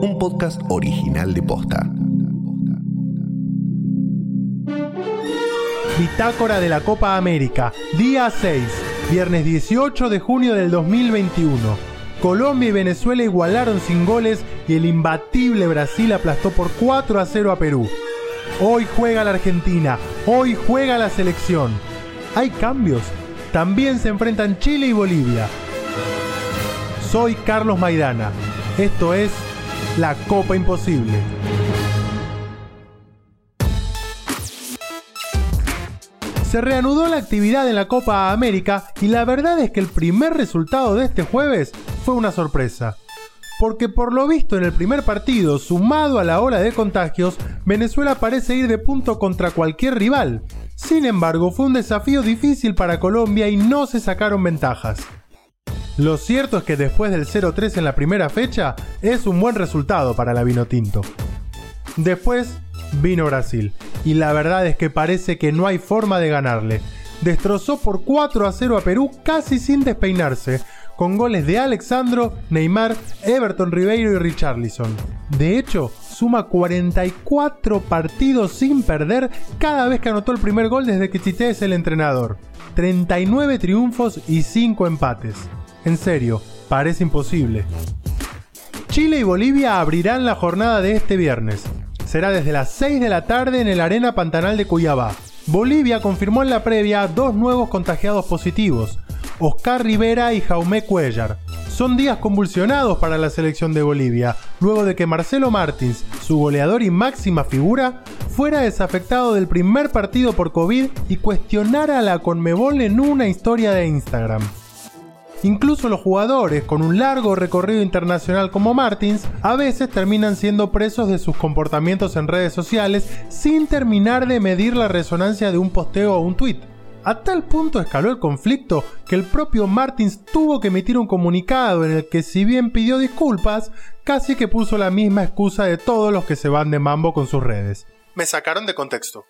un podcast original de Posta. Bitácora de la Copa América, día 6, viernes 18 de junio del 2021. Colombia y Venezuela igualaron sin goles y el imbatible Brasil aplastó por 4 a 0 a Perú. Hoy juega la Argentina, hoy juega la selección. ¿Hay cambios? También se enfrentan Chile y Bolivia. Soy Carlos Maidana. Esto es La Copa Imposible. Se reanudó la actividad en la Copa América y la verdad es que el primer resultado de este jueves fue una sorpresa. Porque por lo visto en el primer partido, sumado a la ola de contagios, Venezuela parece ir de punto contra cualquier rival. Sin embargo, fue un desafío difícil para Colombia y no se sacaron ventajas. Lo cierto es que después del 0-3 en la primera fecha, es un buen resultado para la Vinotinto. Después vino Brasil, y la verdad es que parece que no hay forma de ganarle. Destrozó por 4 a 0 a Perú casi sin despeinarse, con goles de Alexandro, Neymar, Everton Ribeiro y Richarlison. De hecho, suma 44 partidos sin perder cada vez que anotó el primer gol desde que Tite es el entrenador. 39 triunfos y 5 empates. En serio, parece imposible. Chile y Bolivia abrirán la jornada de este viernes. Será desde las 6 de la tarde en el Arena Pantanal de Cuyabá. Bolivia confirmó en la previa dos nuevos contagiados positivos, Oscar Rivera y Jaume Cuellar. Son días convulsionados para la selección de Bolivia, luego de que Marcelo Martins, su goleador y máxima figura, fuera desafectado del primer partido por COVID y cuestionara a la Conmebol en una historia de Instagram. Incluso los jugadores con un largo recorrido internacional como Martins a veces terminan siendo presos de sus comportamientos en redes sociales sin terminar de medir la resonancia de un posteo o un tweet. A tal punto escaló el conflicto que el propio Martins tuvo que emitir un comunicado en el que si bien pidió disculpas, casi que puso la misma excusa de todos los que se van de mambo con sus redes. Me sacaron de contexto.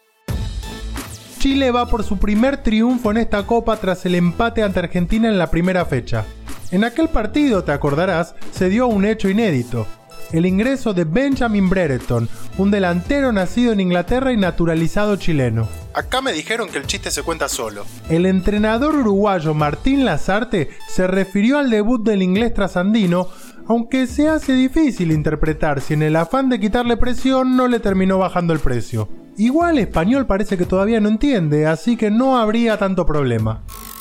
Chile va por su primer triunfo en esta copa tras el empate ante Argentina en la primera fecha. En aquel partido, te acordarás, se dio un hecho inédito. El ingreso de Benjamin Brereton, un delantero nacido en Inglaterra y naturalizado chileno. Acá me dijeron que el chiste se cuenta solo. El entrenador uruguayo Martín Lazarte se refirió al debut del inglés trasandino, aunque se hace difícil interpretar si en el afán de quitarle presión no le terminó bajando el precio. Igual español parece que todavía no entiende, así que no habría tanto problema.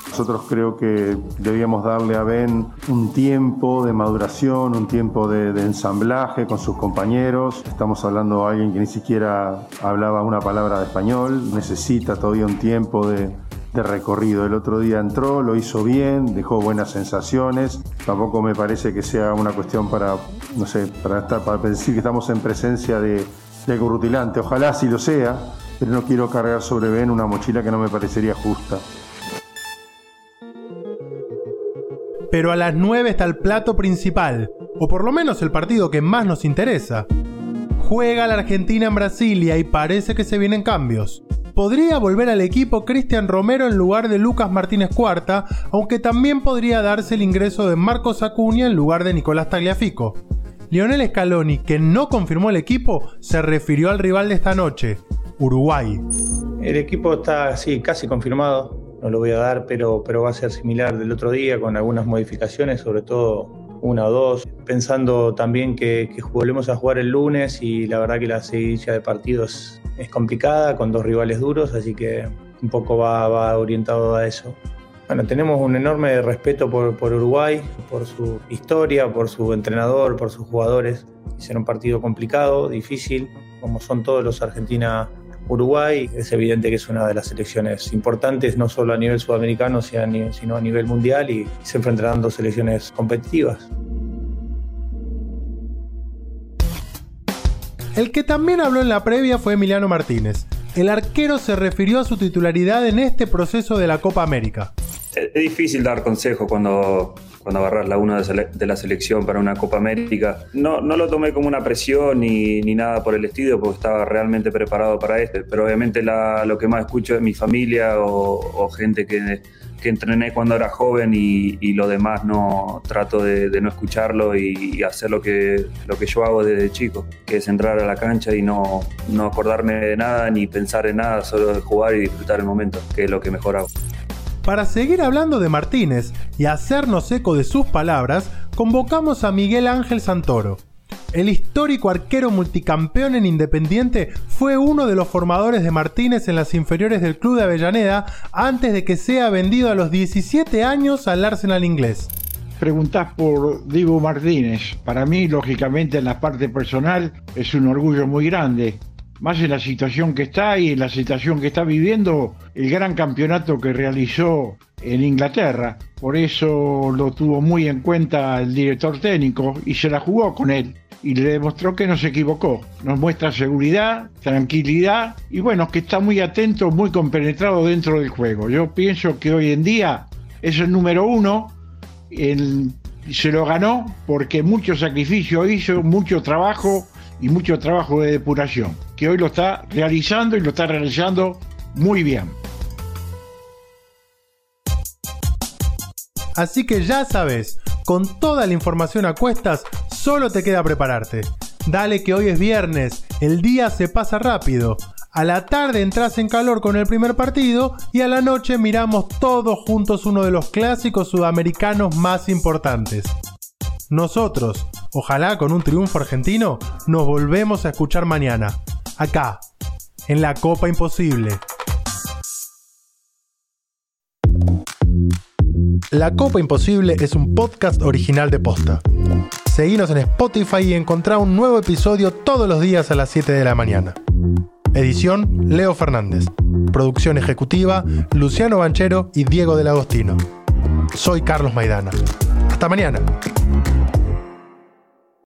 Nosotros creo que debíamos darle a Ben un tiempo de maduración, un tiempo de, ensamblaje con sus compañeros. Estamos hablando de alguien que ni siquiera hablaba una palabra de español, necesita todavía un tiempo de, de recorrido. El otro día entró, lo hizo bien, dejó buenas sensaciones. Tampoco me parece que sea una cuestión para, no sé, para, estar, para decir que estamos en presencia de, de algo. Ojalá sí lo sea, pero no quiero cargar sobre Ben una mochila que no me parecería justa. Pero a las 9 está el plato principal, o por lo menos el partido que más nos interesa. Juega la Argentina en Brasilia y parece que se vienen cambios. Podría volver al equipo Cristian Romero en lugar de Lucas Martínez Cuarta, aunque también podría darse el ingreso de Marcos Acuña en lugar de Nicolás Tagliafico. Lionel Scaloni, que no confirmó el equipo, se refirió al rival de esta noche, Uruguay. El equipo está así, casi confirmado, no lo voy a dar, pero, pero va a ser similar del otro día con algunas modificaciones, sobre todo una o dos, pensando también que, que volvemos a jugar el lunes y la verdad que la seguidilla de partidos es complicada con dos rivales duros, así que un poco va orientado a eso. Bueno, tenemos un enorme respeto por, Uruguay, por su historia, por su entrenador, por sus jugadores. Hicieron un partido complicado, difícil, como son todos los Argentina Uruguay es evidente que es una de las selecciones importantes, no solo a nivel sudamericano, sino a nivel mundial y se enfrentarán dos selecciones competitivas. El que también habló en la previa fue Emiliano Martínez. El arquero se refirió a su titularidad en este proceso de la Copa América. Es difícil dar consejo cuando, cuando agarras la 1 de la selección para una Copa América. No, no lo tomé como una presión ni, ni nada por el estilo, porque estaba realmente preparado para este. Pero obviamente la, lo que más escucho es mi familia o, gente que, que, entrené cuando era joven y, y lo demás no trato de, no escucharlo y, hacer lo que, lo que yo hago desde chico, que es entrar a la cancha y no, no acordarme de nada ni pensar en nada, solo jugar y disfrutar el momento, que es lo que mejor hago. Para seguir hablando de Martínez y hacernos eco de sus palabras, convocamos a Miguel Ángel Santoro. El histórico arquero multicampeón en Independiente fue uno de los formadores de Martínez en las inferiores del club de Avellaneda antes de que sea vendido a los 17 años al Arsenal inglés. Preguntás por Diego Martínez. Para mí, lógicamente, en la parte personal es un orgullo muy grande más en la situación que está y en la situación que está viviendo el gran campeonato que realizó en Inglaterra. Por eso lo tuvo muy en cuenta el director técnico y se la jugó con él. Y le demostró que no se equivocó. Nos muestra seguridad, tranquilidad y bueno, que está muy atento, muy compenetrado dentro del juego. Yo pienso que hoy en día es el número uno. se lo ganó porque mucho sacrificio hizo, mucho trabajo y mucho trabajo de depuración, que hoy lo está realizando y lo está realizando muy bien. Así que ya sabes, con toda la información a cuestas, solo te queda prepararte. Dale que hoy es viernes, el día se pasa rápido. A la tarde entras en calor con el primer partido y a la noche miramos todos juntos uno de los clásicos sudamericanos más importantes. Nosotros, ojalá con un triunfo argentino, nos volvemos a escuchar mañana, acá, en la Copa Imposible. La Copa Imposible es un podcast original de Posta. Seguinos en Spotify y encontrá un nuevo episodio todos los días a las 7 de la mañana. Edición Leo Fernández. Producción ejecutiva Luciano Banchero y Diego del Agostino. Soy Carlos Maidana. Hasta mañana.